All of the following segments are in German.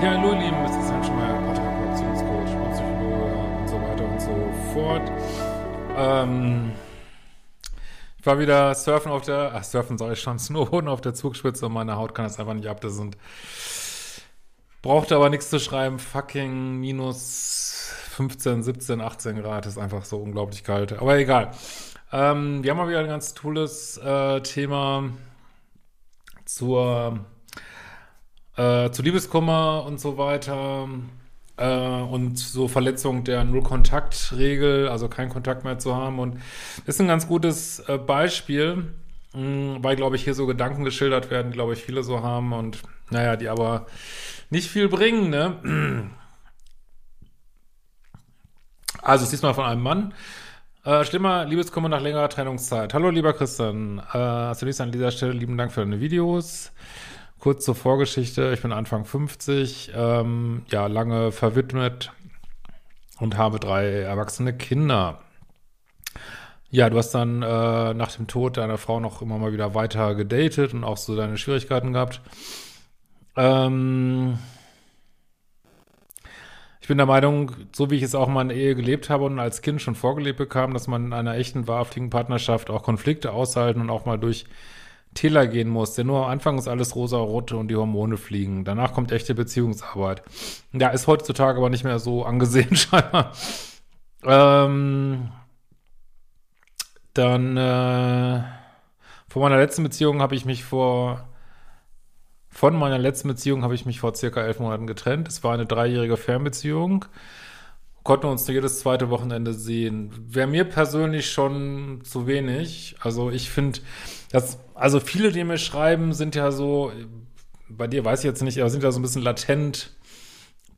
Ja, hallo ihr Lieben, es ist Hans Schmeier, Paartherapeut, Beziehungscoach, Psychologe und so weiter und so fort. Ähm, ich war wieder surfen auf der, ach, surfen soll ich schon, Snowboarden auf der Zugspitze und meine Haut kann das einfach nicht ab. Das sind, brauchte aber nichts zu schreiben, fucking minus 15, 17, 18 Grad, ist einfach so unglaublich kalt. Aber egal. Ähm, wir haben mal wieder ein ganz tolles äh, Thema zur äh, zu Liebeskummer und so weiter äh, und so Verletzung der Null-Kontakt-Regel, also keinen Kontakt mehr zu haben. Und das ist ein ganz gutes äh, Beispiel, mh, weil, glaube ich, hier so Gedanken geschildert werden, glaube ich, viele so haben und naja, die aber nicht viel bringen, ne? Also, es ist mal von einem Mann. Äh, schlimmer Liebeskummer nach längerer Trennungszeit. Hallo, lieber Christian. Äh, zunächst an dieser Stelle lieben Dank für deine Videos. Kurz zur Vorgeschichte. Ich bin Anfang 50, ähm, ja, lange verwidmet und habe drei erwachsene Kinder. Ja, du hast dann äh, nach dem Tod deiner Frau noch immer mal wieder weiter gedatet und auch so deine Schwierigkeiten gehabt. Ähm, ich bin der Meinung, so wie ich es auch mal in Ehe gelebt habe und als Kind schon vorgelebt bekam, dass man in einer echten, wahrhaftigen Partnerschaft auch Konflikte aushalten und auch mal durch Täler gehen muss. Denn nur am Anfang ist alles rosa-rote und die Hormone fliegen. Danach kommt echte Beziehungsarbeit. Ja, ist heutzutage aber nicht mehr so angesehen, scheinbar. Ähm, dann, äh, vor meiner letzten Beziehung habe ich mich vor, von meiner letzten Beziehung habe ich mich vor circa elf Monaten getrennt. Es war eine dreijährige Fernbeziehung konnten uns jedes zweite Wochenende sehen. Wäre mir persönlich schon zu wenig. Also ich finde, dass, also viele, die mir schreiben, sind ja so, bei dir weiß ich jetzt nicht, aber sind ja so ein bisschen latent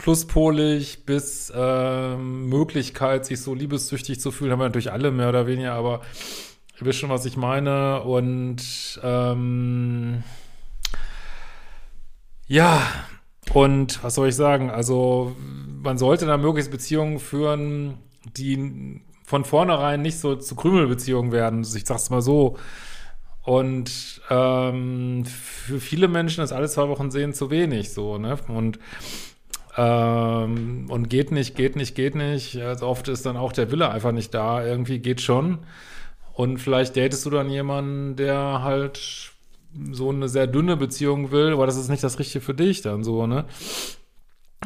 pluspolig bis äh, Möglichkeit, sich so liebessüchtig zu fühlen, haben wir natürlich alle mehr oder weniger, aber ihr wisst schon, was ich meine. Und ähm, ja, und was soll ich sagen? Also, man sollte da möglichst Beziehungen führen, die von vornherein nicht so zu Krümelbeziehungen werden. Ich sag's mal so. Und ähm, für viele Menschen ist alle zwei Wochen sehen zu wenig so, ne? Und ähm, und geht nicht, geht nicht, geht nicht. Also oft ist dann auch der Wille einfach nicht da. Irgendwie geht schon. Und vielleicht datest du dann jemanden, der halt so eine sehr dünne Beziehung will, aber das ist nicht das Richtige für dich dann so, ne?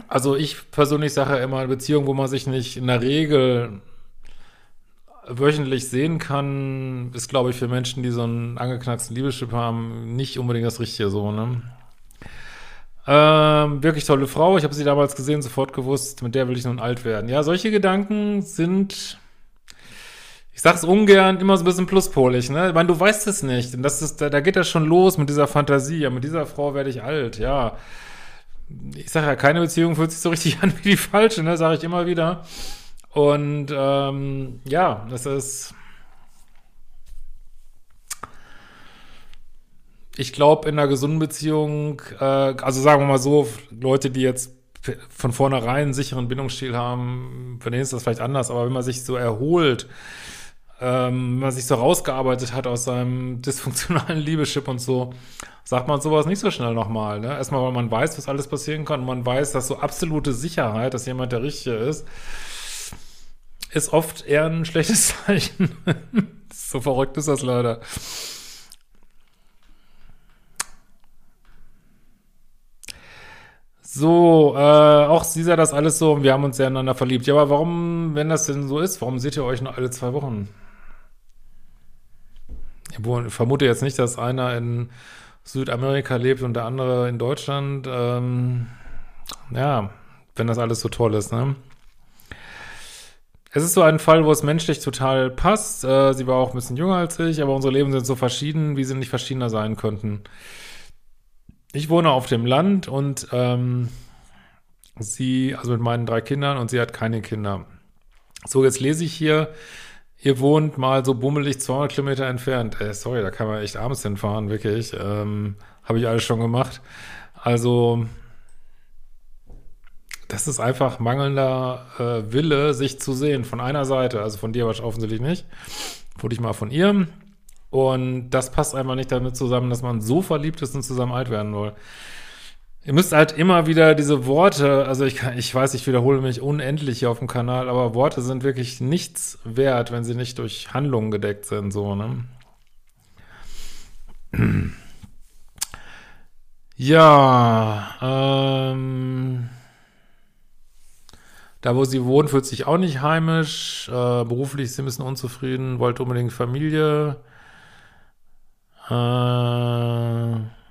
Also ich persönlich sage immer, eine Beziehung, wo man sich nicht in der Regel wöchentlich sehen kann, ist, glaube ich, für Menschen, die so einen angeknacksten Liebeschip haben, nicht unbedingt das Richtige so, ne? Ähm, wirklich tolle Frau. Ich habe sie damals gesehen, sofort gewusst, mit der will ich nun alt werden. Ja, solche Gedanken sind ich sag's ungern, immer so ein bisschen pluspolig, ne? Ich meine, du weißt es nicht. Und das ist, da, da geht das schon los mit dieser Fantasie. Ja, mit dieser Frau werde ich alt, ja. Ich sage ja, keine Beziehung fühlt sich so richtig an wie die falsche, ne? Sage ich immer wieder. Und ähm, ja, das ist. Ich glaube, in einer gesunden Beziehung, äh, also sagen wir mal so, Leute, die jetzt von vornherein einen sicheren Bindungsstil haben, für denen ist das vielleicht anders, aber wenn man sich so erholt, ähm, wenn man sich so rausgearbeitet hat aus seinem dysfunktionalen Liebeschip und so, sagt man sowas nicht so schnell nochmal. Ne? Erstmal, weil man weiß, was alles passieren kann und man weiß, dass so absolute Sicherheit, dass jemand der Richtige ist, ist oft eher ein schlechtes Zeichen. so verrückt ist das leider. So, äh, auch sie sah das alles so und wir haben uns sehr einander verliebt. Ja, aber warum, wenn das denn so ist, warum seht ihr euch nur alle zwei Wochen? Ich vermute jetzt nicht, dass einer in Südamerika lebt und der andere in Deutschland. Ähm, ja, wenn das alles so toll ist, ne? Es ist so ein Fall, wo es menschlich total passt. Äh, sie war auch ein bisschen jünger als ich, aber unsere Leben sind so verschieden, wie sie nicht verschiedener sein könnten. Ich wohne auf dem Land und ähm, sie, also mit meinen drei Kindern und sie hat keine Kinder. So, jetzt lese ich hier, ihr wohnt mal so bummelig 200 Kilometer entfernt. Äh, sorry, da kann man echt abends hinfahren, wirklich. Ähm, Habe ich alles schon gemacht. Also, das ist einfach mangelnder äh, Wille, sich zu sehen von einer Seite. Also von dir offensichtlich nicht. Wurde ich mal von ihr. Und das passt einfach nicht damit zusammen, dass man so verliebt ist und zusammen alt werden will. Ihr müsst halt immer wieder diese Worte, also ich, ich weiß, ich wiederhole mich unendlich hier auf dem Kanal, aber Worte sind wirklich nichts wert, wenn sie nicht durch Handlungen gedeckt sind, so, ne? Ja, ähm, da, wo sie wohnt, fühlt sich auch nicht heimisch. Äh, beruflich ist sie ein bisschen unzufrieden, wollte unbedingt Familie. Äh,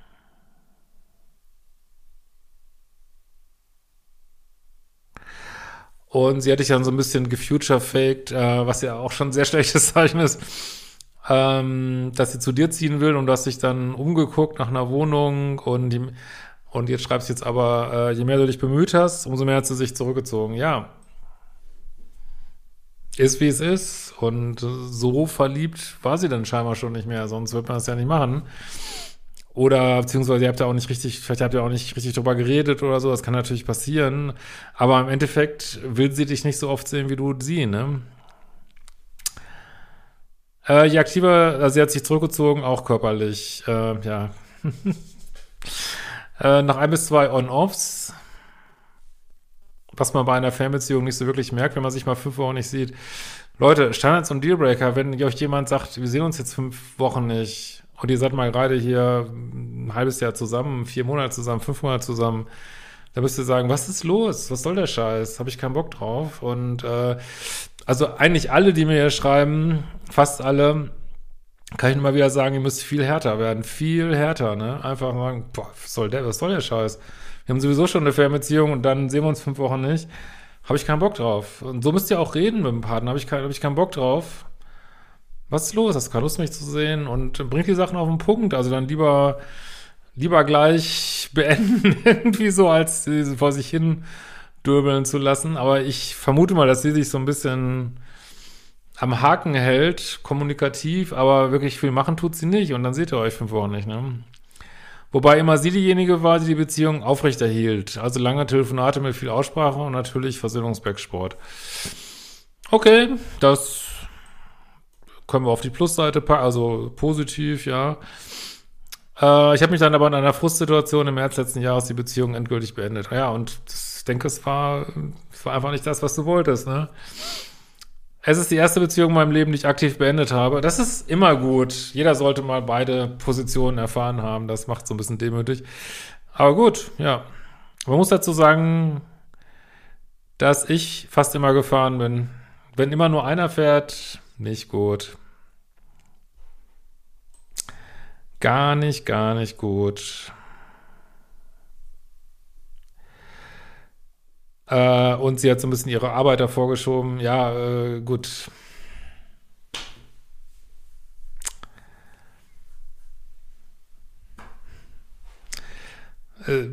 und sie hat sich dann so ein bisschen gefuture-faked, äh, was ja auch schon ein sehr schlechtes Zeichen ist, ähm, dass sie zu dir ziehen will und du hast dich dann umgeguckt nach einer Wohnung und die, und jetzt schreibst du jetzt aber, äh, je mehr du dich bemüht hast, umso mehr hat sie sich zurückgezogen. Ja. Ist wie es ist. Und so verliebt war sie dann scheinbar schon nicht mehr, sonst wird man das ja nicht machen. Oder beziehungsweise ihr habt ja auch nicht richtig, vielleicht habt ihr auch nicht richtig drüber geredet oder so, das kann natürlich passieren. Aber im Endeffekt will sie dich nicht so oft sehen, wie du sie, ne? Äh, je aktiver, also sie hat sich zurückgezogen, auch körperlich, äh, ja. Äh, nach ein bis zwei On-Offs, was man bei einer Fernbeziehung nicht so wirklich merkt, wenn man sich mal fünf Wochen nicht sieht. Leute, Standards und Dealbreaker, wenn euch jemand sagt, wir sehen uns jetzt fünf Wochen nicht und ihr seid mal gerade hier ein halbes Jahr zusammen, vier Monate zusammen, fünf Monate zusammen, da müsst ihr sagen, was ist los? Was soll der Scheiß? Habe ich keinen Bock drauf. Und äh, also eigentlich alle, die mir hier schreiben, fast alle, kann ich nur mal wieder sagen, ihr müsst viel härter werden. Viel härter, ne? Einfach sagen, boah, was soll der, was soll der Scheiß? Wir haben sowieso schon eine Fernbeziehung und dann sehen wir uns fünf Wochen nicht. Habe ich keinen Bock drauf. Und so müsst ihr auch reden mit dem Partner. Habe ich, kein, hab ich keinen Bock drauf. Was ist los? Hast du keine Lust, mich zu sehen? Und bringt die Sachen auf den Punkt. Also dann lieber, lieber gleich beenden, irgendwie so, als sie vor sich hin dürbeln zu lassen. Aber ich vermute mal, dass sie sich so ein bisschen am Haken hält, kommunikativ, aber wirklich viel machen tut sie nicht. Und dann seht ihr euch fünf Wochen nicht, ne? Wobei immer sie diejenige war, die die Beziehung aufrechterhielt. Also lange Telefonate mit viel Aussprache und natürlich Versöhnungsbacksport. Okay, das können wir auf die Plusseite packen, also positiv, ja. Äh, ich habe mich dann aber in einer Frustsituation im März letzten Jahres die Beziehung endgültig beendet. Ja, und ich denke, es war, es war einfach nicht das, was du wolltest, ne? Es ist die erste Beziehung in meinem Leben, die ich aktiv beendet habe. Das ist immer gut. Jeder sollte mal beide Positionen erfahren haben. Das macht so ein bisschen demütig. Aber gut, ja. Man muss dazu sagen, dass ich fast immer gefahren bin. Wenn immer nur einer fährt, nicht gut. Gar nicht, gar nicht gut. Äh, und sie hat so ein bisschen ihre Arbeit davor geschoben. Ja, äh, gut. Äh,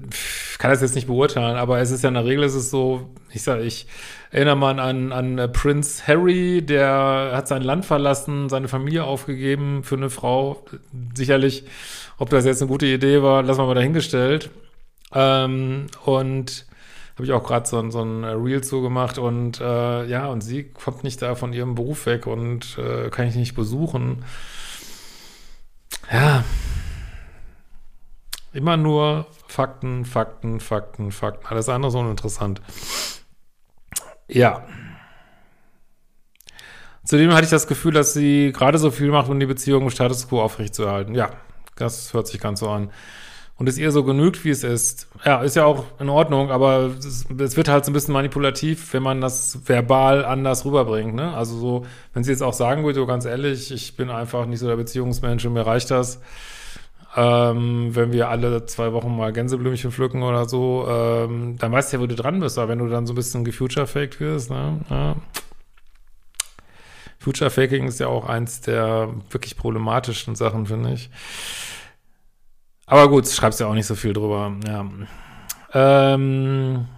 kann das jetzt nicht beurteilen, aber es ist ja in der Regel ist es so, ich sage, ich erinnere mal an, an äh, Prince Harry, der hat sein Land verlassen, seine Familie aufgegeben für eine Frau. Sicherlich, ob das jetzt eine gute Idee war, lassen wir mal dahingestellt. Ähm, und habe ich auch gerade so, so ein Reel zugemacht und äh, ja, und sie kommt nicht da von ihrem Beruf weg und äh, kann ich nicht besuchen. Ja. Immer nur Fakten, Fakten, Fakten, Fakten. Alles andere ist uninteressant. Ja. Zudem hatte ich das Gefühl, dass sie gerade so viel macht, um die Beziehung im Status quo aufrechtzuerhalten. Ja, das hört sich ganz so an und es ihr so genügt, wie es ist. Ja, ist ja auch in Ordnung, aber es, wird halt so ein bisschen manipulativ, wenn man das verbal anders rüberbringt. Ne? Also so, wenn sie jetzt auch sagen würde, ganz ehrlich, ich bin einfach nicht so der Beziehungsmensch und mir reicht das. Ähm, wenn wir alle zwei Wochen mal Gänseblümchen pflücken oder so, ähm, dann weißt du ja, wo du dran bist. Aber wenn du dann so ein bisschen gefuture-faked wirst, ne? Ja. Future Faking ist ja auch eins der wirklich problematischen Sachen, finde ich. Aber gut, schreibst ja auch nicht so viel drüber. Ja. Ähm,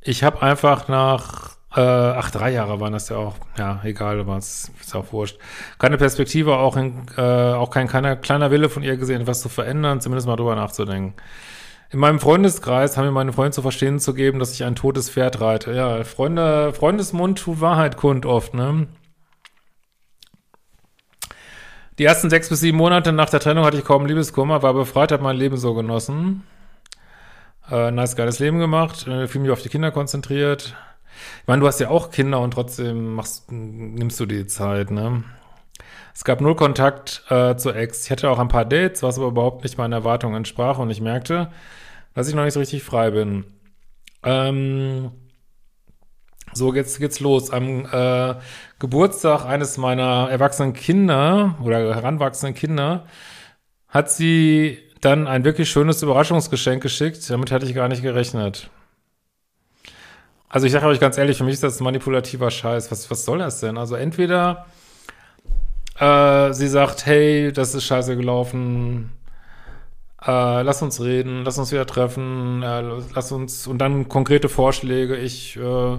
ich habe einfach nach, äh, ach, drei Jahre waren das ja auch, ja, egal, aber es ist auch wurscht. Keine Perspektive, auch, in, äh, auch kein kleiner, kleiner Wille von ihr gesehen, was zu verändern, zumindest mal drüber nachzudenken. In meinem Freundeskreis haben mir meine Freunde zu verstehen zu geben, dass ich ein totes Pferd reite. Ja, Freunde, Freundesmund tut Wahrheit kund oft, ne? Die ersten sechs bis sieben Monate nach der Trennung hatte ich kaum Liebeskummer, war befreit, habe mein Leben so genossen. Äh, nice, geiles Leben gemacht, äh, viel mich auf die Kinder konzentriert. Ich meine, du hast ja auch Kinder und trotzdem machst, nimmst du die Zeit, ne? Es gab null Kontakt äh, zur Ex. Ich hatte auch ein paar Dates, was aber überhaupt nicht meinen Erwartungen entsprach und ich merkte, dass ich noch nicht so richtig frei bin. Ähm, so jetzt geht's los. Am äh, Geburtstag eines meiner erwachsenen Kinder oder heranwachsenden Kinder hat sie dann ein wirklich schönes Überraschungsgeschenk geschickt. Damit hatte ich gar nicht gerechnet. Also ich sage euch ganz ehrlich, für mich ist das manipulativer Scheiß. Was, was soll das denn? Also entweder äh, sie sagt, hey, das ist scheiße gelaufen, äh, lass uns reden, lass uns wieder treffen, äh, lass uns, und dann konkrete Vorschläge, ich, äh,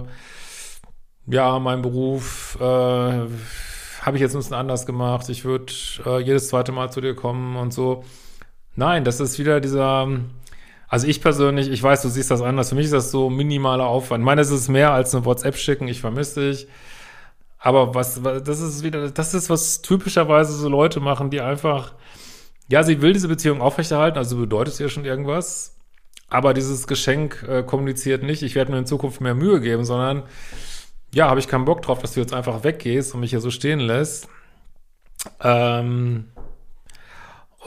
ja, mein Beruf, äh, habe ich jetzt ein bisschen anders gemacht, ich würde äh, jedes zweite Mal zu dir kommen und so. Nein, das ist wieder dieser, also ich persönlich, ich weiß, du siehst das anders, für mich ist das so minimaler Aufwand. Ich meine, es ist mehr als eine WhatsApp schicken, ich vermisse dich. Aber was, was, das ist wieder, das ist, was typischerweise so Leute machen, die einfach, ja, sie will diese Beziehung aufrechterhalten, also bedeutet es ihr schon irgendwas. Aber dieses Geschenk äh, kommuniziert nicht, ich werde mir in Zukunft mehr Mühe geben, sondern ja, habe ich keinen Bock drauf, dass du jetzt einfach weggehst und mich hier so stehen lässt. Ähm,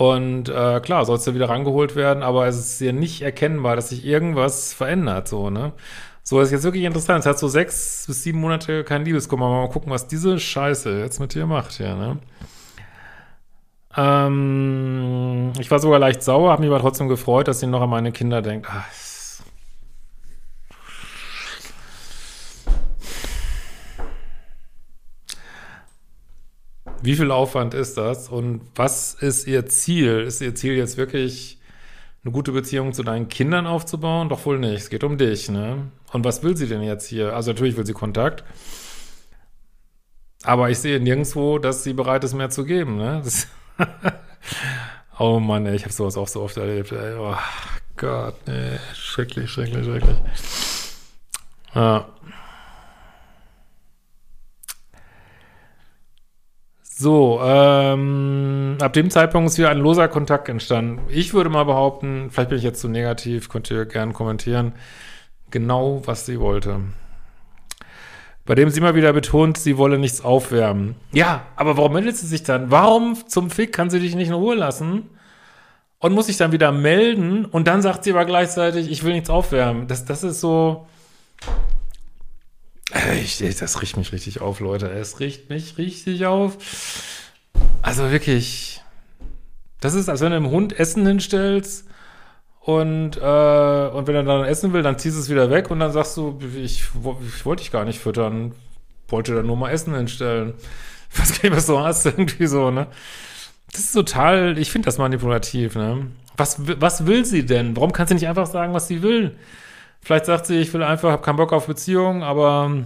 und äh, klar, sollst du wieder rangeholt werden, aber es ist hier nicht erkennbar, dass sich irgendwas verändert, so, ne? So, das ist jetzt wirklich interessant. Es hat so sechs bis sieben Monate kein Liebeskummer. Mal gucken, was diese Scheiße jetzt mit dir macht, ja, ne? Ähm, ich war sogar leicht sauer, habe mich aber trotzdem gefreut, dass sie noch an meine Kinder denkt. Ach, Wie viel Aufwand ist das und was ist ihr Ziel? Ist ihr Ziel jetzt wirklich eine gute Beziehung zu deinen Kindern aufzubauen? Doch wohl nicht. Es geht um dich, ne? Und was will sie denn jetzt hier? Also natürlich will sie Kontakt. Aber ich sehe nirgendwo, dass sie bereit ist, mehr zu geben, ne? Oh Mann, ey, ich habe sowas auch so oft erlebt, ey. Oh Gott, ey. Schrecklich, schrecklich, schrecklich. Ja. So, ähm, ab dem Zeitpunkt ist wieder ein loser Kontakt entstanden. Ich würde mal behaupten, vielleicht bin ich jetzt zu negativ, könnt ihr gerne kommentieren, genau was sie wollte. Bei dem sie immer wieder betont, sie wolle nichts aufwärmen. Ja, aber warum meldet sie sich dann? Warum zum Fick kann sie dich nicht in Ruhe lassen? Und muss sich dann wieder melden und dann sagt sie aber gleichzeitig, ich will nichts aufwärmen. Das, das ist so, ich, das riecht mich richtig auf, Leute. Es riecht mich richtig auf. Also wirklich. Das ist, als wenn du einem Hund Essen hinstellst und, äh, und wenn er dann essen will, dann ziehst du es wieder weg und dann sagst du, ich, ich wollte dich gar nicht füttern. Wollte dann nur mal Essen hinstellen. Gar nicht, was du hast, irgendwie so, ne? Das ist total, ich finde das manipulativ, ne? Was, was will sie denn? Warum kann sie nicht einfach sagen, was sie will? Vielleicht sagt sie, ich will einfach, habe keinen Bock auf Beziehung, aber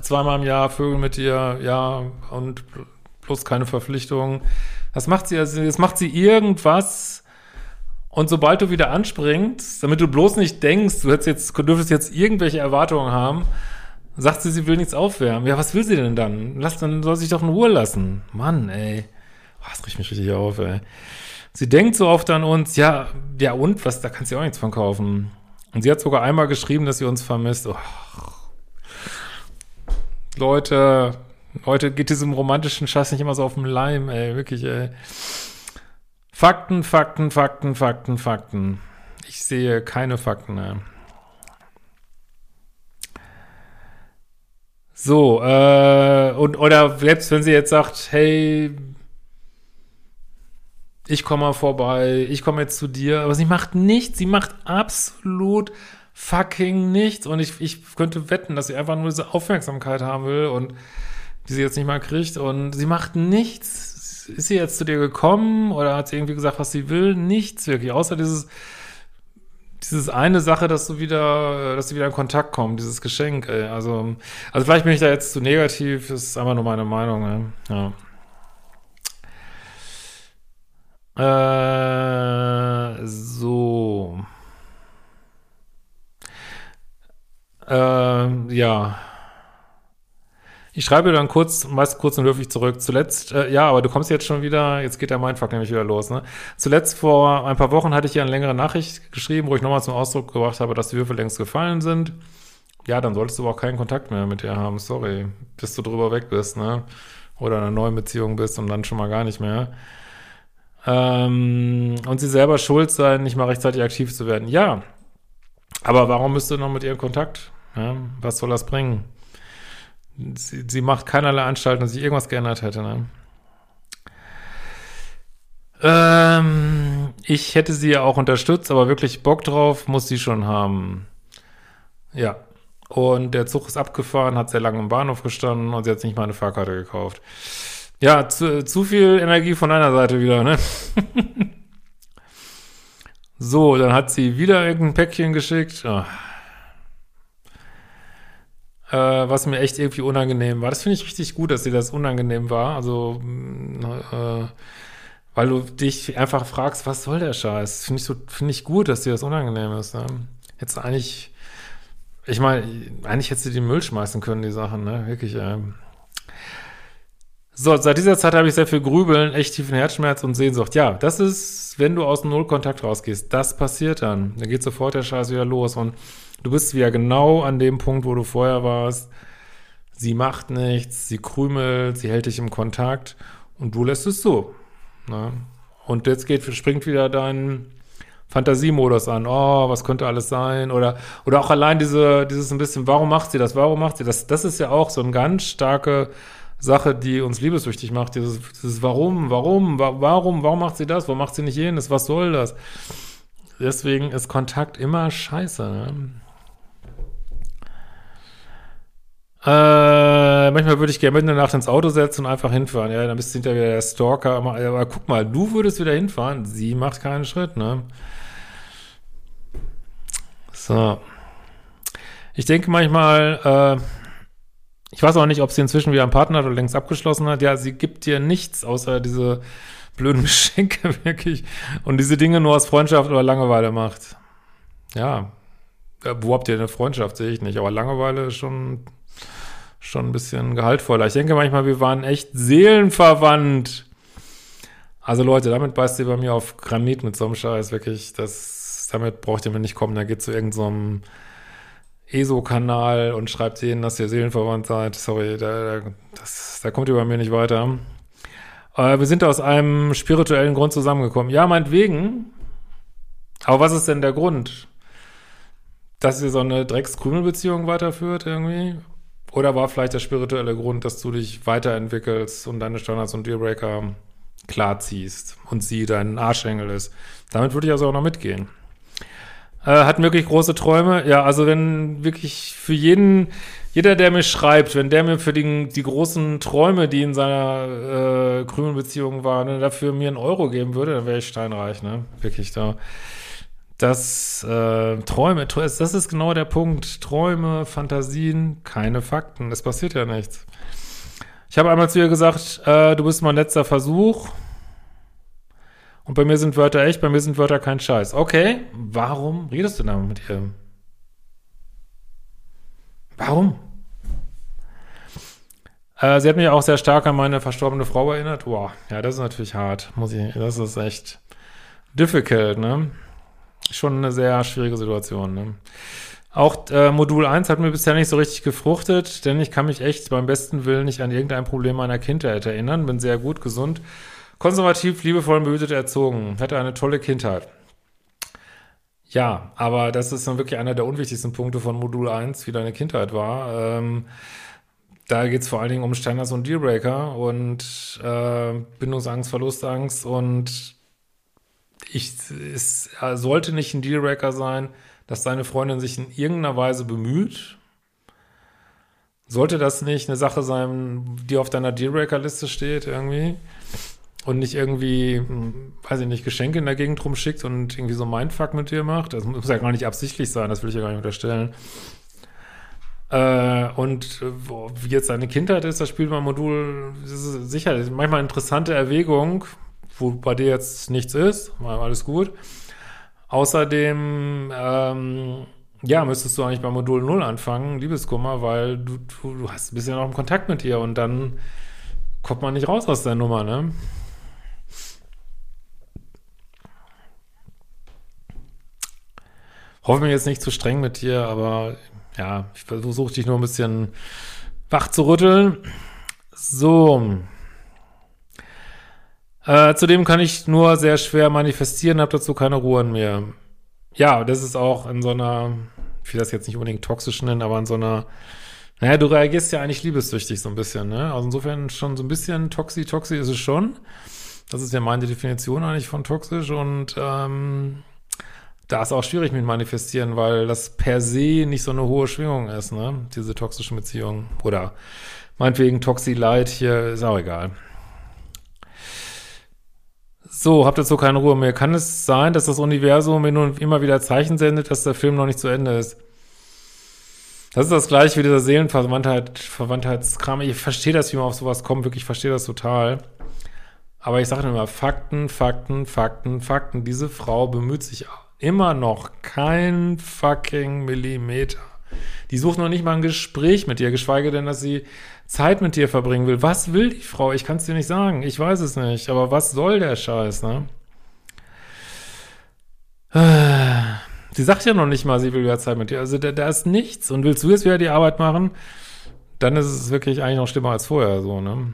zweimal im Jahr Vögel mit dir, ja, und plus keine Verpflichtung. Das macht sie, also das macht sie irgendwas. Und sobald du wieder anspringst, damit du bloß nicht denkst, du hättest jetzt, du dürftest jetzt irgendwelche Erwartungen haben, sagt sie, sie will nichts aufwärmen. Ja, was will sie denn dann? Lass, dann soll sie sich doch in Ruhe lassen. Mann, ey. Oh, das riecht mich richtig auf, ey. Sie denkt so oft an uns, ja, ja und, was, da kannst du auch nichts von kaufen. Und sie hat sogar einmal geschrieben, dass sie uns vermisst. Oh. Leute, Leute, geht diesem romantischen Scheiß nicht immer so auf den Leim, ey, wirklich, ey. Fakten, Fakten, Fakten, Fakten, Fakten. Ich sehe keine Fakten, ey. So, äh, und, oder selbst wenn sie jetzt sagt, hey, ich komme mal vorbei, ich komme jetzt zu dir, aber sie macht nichts, sie macht absolut fucking nichts und ich, ich könnte wetten, dass sie einfach nur diese Aufmerksamkeit haben will und die sie jetzt nicht mal kriegt und sie macht nichts. Ist sie jetzt zu dir gekommen oder hat sie irgendwie gesagt, was sie will? Nichts wirklich, außer dieses dieses eine Sache, dass du wieder, dass sie wieder in Kontakt kommen, dieses Geschenk, ey. Also, also vielleicht bin ich da jetzt zu negativ, das ist einfach nur meine Meinung, ey. ja. Äh, so. Äh, ja. Ich schreibe dann kurz, meist kurz und höflich zurück. Zuletzt, äh, ja, aber du kommst jetzt schon wieder, jetzt geht der Mindfuck nämlich wieder los, ne? Zuletzt vor ein paar Wochen hatte ich ja eine längere Nachricht geschrieben, wo ich nochmal zum Ausdruck gebracht habe, dass die Würfel längst gefallen sind. Ja, dann solltest du aber auch keinen Kontakt mehr mit ihr haben, sorry, bis du drüber weg bist, ne? Oder in einer neuen Beziehung bist und dann schon mal gar nicht mehr. Ähm, und sie selber schuld sein, nicht mal rechtzeitig aktiv zu werden. Ja, aber warum bist du noch mit ihr in Kontakt? Ja, was soll das bringen? sie, sie macht keinerlei Anstalten, dass sich irgendwas geändert hätte. Ne? Ähm, ich hätte sie ja auch unterstützt, aber wirklich Bock drauf muss sie schon haben. Ja. Und der Zug ist abgefahren, hat sehr lange im Bahnhof gestanden und sie hat nicht mal eine Fahrkarte gekauft. Ja, zu, zu viel Energie von einer Seite wieder, ne? so, dann hat sie wieder irgendein Päckchen geschickt. Oh äh, was mir echt irgendwie unangenehm war. Das finde ich richtig gut, dass dir das unangenehm war. Also, mm, äh, weil du dich einfach fragst, was soll der Scheiß? Finde ich so, finde ich gut, dass dir das unangenehm ist. Ne? Jetzt eigentlich, ich meine, eigentlich hättest du den Müll schmeißen können, die Sachen, ne? Wirklich, ähm. So, seit dieser Zeit habe ich sehr viel Grübeln, echt tiefen Herzschmerz und Sehnsucht. Ja, das ist, wenn du aus dem Nullkontakt rausgehst, das passiert dann. Da geht sofort der Scheiß wieder los und Du bist wieder genau an dem Punkt, wo du vorher warst. Sie macht nichts, sie krümelt, sie hält dich im Kontakt und du lässt es so. Ne? Und jetzt geht, springt wieder dein Fantasiemodus an. Oh, was könnte alles sein? Oder, oder auch allein diese, dieses ein bisschen, warum macht sie das? Warum macht sie das? Das ist ja auch so eine ganz starke Sache, die uns liebesüchtig macht. Dieses, dieses Warum, warum, warum, warum macht sie das? Warum macht sie nicht jenes? Was soll das? Deswegen ist Kontakt immer scheiße. Ne? Äh, manchmal würde ich gerne mitten in der Nacht ins Auto setzen und einfach hinfahren. Ja, dann bist du hinterher der Stalker. Aber, aber guck mal, du würdest wieder hinfahren. Sie macht keinen Schritt, ne? So. Ich denke manchmal, äh, ich weiß auch nicht, ob sie inzwischen wieder einen Partner hat oder längst abgeschlossen hat. Ja, sie gibt dir nichts außer diese blöden Geschenke wirklich und diese Dinge nur aus Freundschaft oder Langeweile macht. Ja, wo habt ihr eine Freundschaft, sehe ich nicht, aber Langeweile ist schon schon ein bisschen gehaltvoller. Ich denke manchmal, wir waren echt seelenverwandt. Also Leute, damit beißt ihr bei mir auf Granit mit so einem Scheiß, wirklich, das, damit braucht ihr mir nicht kommen. Da geht zu irgendeinem so ESO-Kanal und schreibt denen, dass ihr seelenverwandt seid. Sorry, da, das, da kommt ihr bei mir nicht weiter. Äh, wir sind aus einem spirituellen Grund zusammengekommen. Ja, meinetwegen. Aber was ist denn der Grund? Dass ihr so eine Dreckskrümelbeziehung weiterführt irgendwie? Oder war vielleicht der spirituelle Grund, dass du dich weiterentwickelst und deine Standards und Dealbreaker klar ziehst und sie dein Arschengel ist? Damit würde ich also auch noch mitgehen. Äh, hat wirklich große Träume. Ja, also wenn wirklich für jeden, jeder, der mir schreibt, wenn der mir für die, die großen Träume, die in seiner äh, grünen Beziehung waren, ne, dafür mir einen Euro geben würde, dann wäre ich steinreich, ne? Wirklich da dass äh, Träume, das ist genau der Punkt. Träume, Fantasien, keine Fakten. Es passiert ja nichts. Ich habe einmal zu ihr gesagt, äh, du bist mein letzter Versuch. Und bei mir sind Wörter echt, bei mir sind Wörter kein Scheiß. Okay, warum redest du damit mit ihr? Warum? Äh, sie hat mich auch sehr stark an meine verstorbene Frau erinnert. Boah, ja, das ist natürlich hart. Muss ich, das ist echt difficult, ne? schon eine sehr schwierige Situation. Ne? Auch äh, Modul 1 hat mir bisher nicht so richtig gefruchtet, denn ich kann mich echt beim besten Willen nicht an irgendein Problem meiner Kindheit erinnern. Bin sehr gut, gesund, konservativ, liebevoll behütet erzogen. Hatte eine tolle Kindheit. Ja, aber das ist dann wirklich einer der unwichtigsten Punkte von Modul 1, wie deine Kindheit war. Ähm, da geht es vor allen Dingen um Standards und Dealbreaker und äh, Bindungsangst, Verlustangst und ich, es sollte nicht ein Dealbreaker sein, dass deine Freundin sich in irgendeiner Weise bemüht. Sollte das nicht eine Sache sein, die auf deiner Dealbreaker-Liste steht irgendwie? Und nicht irgendwie, hm, weiß ich nicht, Geschenke in der Gegend rumschickt und irgendwie so Mindfuck mit dir macht. Das muss ja gar nicht absichtlich sein, das will ich ja gar nicht unterstellen. Äh, und wie jetzt seine Kindheit ist, das spielt mein Modul sicher. Manchmal interessante Erwägung, wo bei dir jetzt nichts ist, alles gut. Außerdem, ähm, ja, müsstest du eigentlich bei Modul 0 anfangen, Liebeskummer, weil du, du, du hast ein bisschen noch im Kontakt mit ihr und dann kommt man nicht raus aus der Nummer, ne? Hoffe mir jetzt nicht zu streng mit dir, aber ja, ich versuche dich nur ein bisschen wach zu rütteln. So. Äh, zudem kann ich nur sehr schwer manifestieren, habe dazu keine Ruhe mehr. Ja, das ist auch in so einer, ich will das jetzt nicht unbedingt toxisch nennen, aber in so einer, naja, du reagierst ja eigentlich liebessüchtig so ein bisschen, ne? Also insofern schon so ein bisschen toxi, toxi ist es schon. Das ist ja meine Definition eigentlich von toxisch und ähm, da ist auch schwierig mit manifestieren, weil das per se nicht so eine hohe Schwingung ist, ne? Diese toxischen Beziehungen. Oder meinetwegen Toxi-Light hier, ist auch egal. So, habt ihr so keine Ruhe mehr. Kann es sein, dass das Universum mir nun immer wieder Zeichen sendet, dass der Film noch nicht zu Ende ist? Das ist das gleiche wie dieser Seelenverwandtheit, Verwandtheitskram. Ich verstehe das, wie man auf sowas kommt, wirklich, ich verstehe das total. Aber ich sage immer, Fakten, Fakten, Fakten, Fakten. Diese Frau bemüht sich immer noch kein fucking Millimeter. Die sucht noch nicht mal ein Gespräch mit dir, geschweige denn, dass sie Zeit mit dir verbringen will. Was will die Frau? Ich kann es dir nicht sagen. Ich weiß es nicht. Aber was soll der Scheiß, ne? Sie sagt ja noch nicht mal, sie will wieder Zeit mit dir. Also da, da ist nichts. Und willst du jetzt wieder die Arbeit machen, dann ist es wirklich eigentlich noch schlimmer als vorher, so, ne?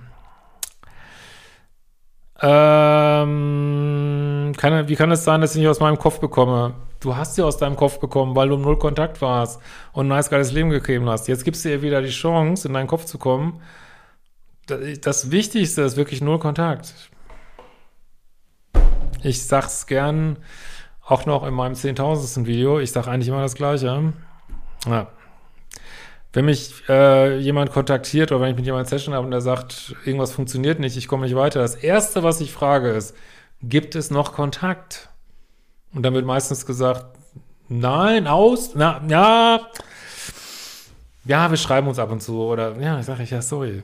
Ähm, kann, wie kann es sein, dass ich nicht aus meinem Kopf bekomme? Du hast sie aus deinem Kopf bekommen, weil du im Null Kontakt warst und ein nice geiles Leben gegeben hast. Jetzt gibst du ihr wieder die Chance, in deinen Kopf zu kommen. Das Wichtigste ist wirklich Null Kontakt. Ich sag's gern auch noch in meinem zehntausendsten Video. Ich sag eigentlich immer das Gleiche. Ja. Wenn mich äh, jemand kontaktiert oder wenn ich mit jemandem Session habe und der sagt, irgendwas funktioniert nicht, ich komme nicht weiter, das Erste, was ich frage, ist, gibt es noch Kontakt? Und dann wird meistens gesagt, nein, aus, na, ja, ja, wir schreiben uns ab und zu oder, ja, ich sage ich, ja, sorry.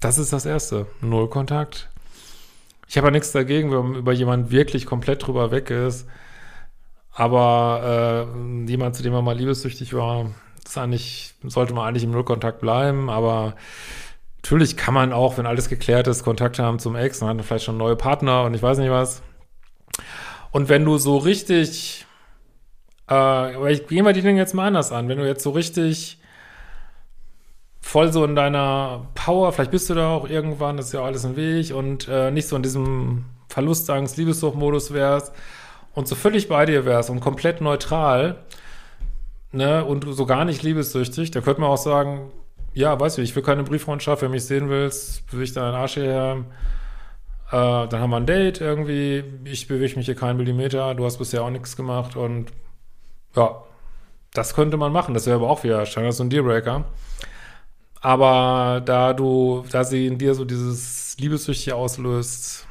Das ist das Erste, null Kontakt. Ich habe ja nichts dagegen, wenn über jemand wirklich komplett drüber weg ist, aber äh, jemand, zu dem man mal liebessüchtig war, ist eigentlich, sollte man eigentlich im Nullkontakt bleiben, aber natürlich kann man auch, wenn alles geklärt ist, Kontakt haben zum Ex und hat vielleicht schon neue Partner und ich weiß nicht was. Und wenn du so richtig, äh, ich gehe mal die Dinge jetzt mal anders an, wenn du jetzt so richtig voll so in deiner Power, vielleicht bist du da auch irgendwann, das ist ja alles ein Weg und äh, nicht so in diesem Verlustangst, Liebessuchtmodus wärst und so völlig bei dir wärst und komplett neutral, ne, und so gar nicht liebessüchtig, da könnte man auch sagen, ja, weißt du, ich will keine Brieffreundschaft, wenn du mich sehen willst, bewege ich deinen Arsch hierher, äh, dann haben wir ein Date irgendwie, ich bewege mich hier keinen Millimeter, du hast bisher auch nichts gemacht und ja, das könnte man machen, das wäre aber auch wieder scheinbar so ein Dealbreaker. Aber da du, da sie in dir so dieses Liebessüchtige auslöst,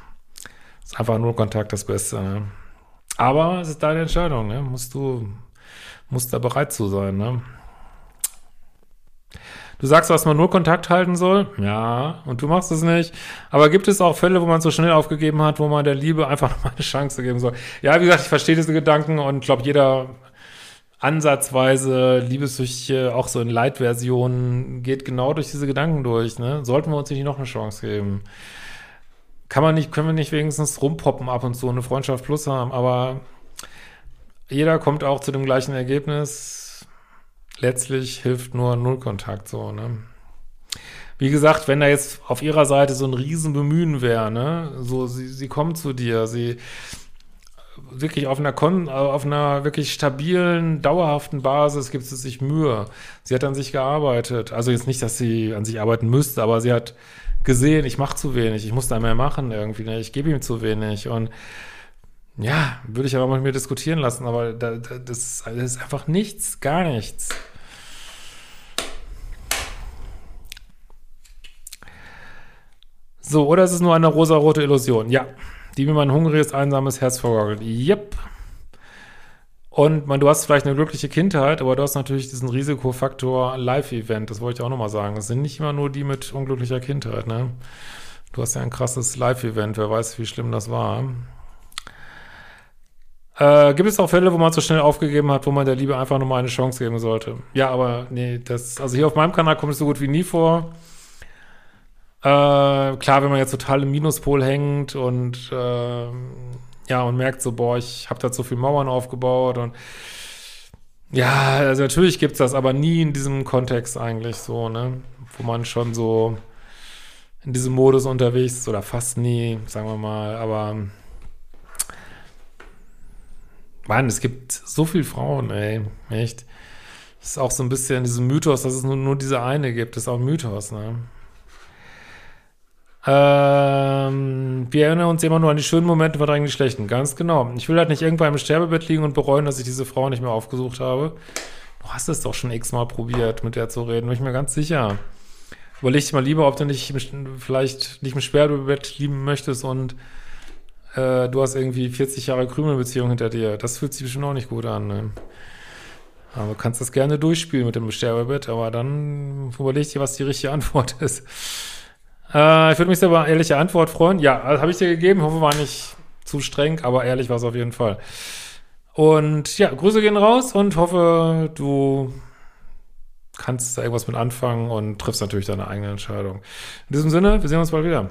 ist einfach nur Kontakt das Beste. Ne? Aber es ist deine Entscheidung, ne? Musst du muss da bereit zu sein, ne? Du sagst, dass man nur Kontakt halten soll. Ja, und du machst es nicht. Aber gibt es auch Fälle, wo man so schnell aufgegeben hat, wo man der Liebe einfach noch mal eine Chance geben soll? Ja, wie gesagt, ich verstehe diese Gedanken und glaube, jeder ansatzweise liebessüchtige, auch so in Light-Versionen, geht genau durch diese Gedanken durch. Ne? Sollten wir uns nicht noch eine Chance geben? Kann man nicht, können wir nicht wenigstens rumpoppen ab und zu eine Freundschaft plus haben, aber jeder kommt auch zu dem gleichen Ergebnis. Letztlich hilft nur Nullkontakt so, ne? Wie gesagt, wenn da jetzt auf ihrer Seite so ein Riesenbemühen wäre, ne? So, sie, sie kommen zu dir, sie wirklich auf einer, Kon auf einer wirklich stabilen, dauerhaften Basis gibt es sich Mühe. Sie hat an sich gearbeitet. Also jetzt nicht, dass sie an sich arbeiten müsste, aber sie hat gesehen, ich mache zu wenig, ich muss da mehr machen irgendwie, ne? ich gebe ihm zu wenig und Ja, würde ich aber mit mir diskutieren lassen, aber da, da, das, das ist einfach nichts, gar nichts. So, oder ist es nur eine rosarote Illusion? Ja, die mir mein hungriges, einsames Herz vorgaukelt. Yep. Und man, du hast vielleicht eine glückliche Kindheit, aber du hast natürlich diesen Risikofaktor Live-Event. Das wollte ich auch nochmal sagen. Es sind nicht immer nur die mit unglücklicher Kindheit, ne? Du hast ja ein krasses Live-Event. Wer weiß, wie schlimm das war. Äh, gibt es auch Fälle, wo man so schnell aufgegeben hat, wo man der Liebe einfach nochmal eine Chance geben sollte? Ja, aber nee, das, also hier auf meinem Kanal kommt es so gut wie nie vor. Äh, klar, wenn man jetzt total im Minuspol hängt und äh, ja, und merkt so, boah, ich habe da so viel Mauern aufgebaut und ja, also natürlich gibt's das, aber nie in diesem Kontext eigentlich so, ne? Wo man schon so in diesem Modus unterwegs ist oder fast nie, sagen wir mal, aber Mann, es gibt so viele Frauen, ey, echt. Das ist auch so ein bisschen diesem Mythos, dass es nur, nur diese eine gibt, das ist auch ein Mythos, ne? Ähm, wir erinnern uns immer nur an die schönen Momente, verdrängen die schlechten. Ganz genau. Ich will halt nicht irgendwann im Sterbebett liegen und bereuen, dass ich diese Frau nicht mehr aufgesucht habe. Du hast es doch schon x-mal probiert, mit der zu reden, bin ich mir ganz sicher. Überleg dich mal lieber, ob du nicht vielleicht nicht im Sterbebett lieben möchtest und äh, du hast irgendwie 40 Jahre Krümelbeziehung hinter dir. Das fühlt sich bestimmt auch nicht gut an. Ne? Aber du kannst das gerne durchspielen mit dem Sterbebett, aber dann überleg dir, was die richtige Antwort ist. Äh, ich würde mich sehr über eine ehrliche Antwort freuen. Ja, also habe ich dir gegeben. Hoffe, war nicht zu streng, aber ehrlich war es auf jeden Fall. Und ja, Grüße gehen raus und hoffe, du kannst da irgendwas mit anfangen und triffst natürlich deine eigene Entscheidung. In diesem Sinne, wir sehen uns bald wieder.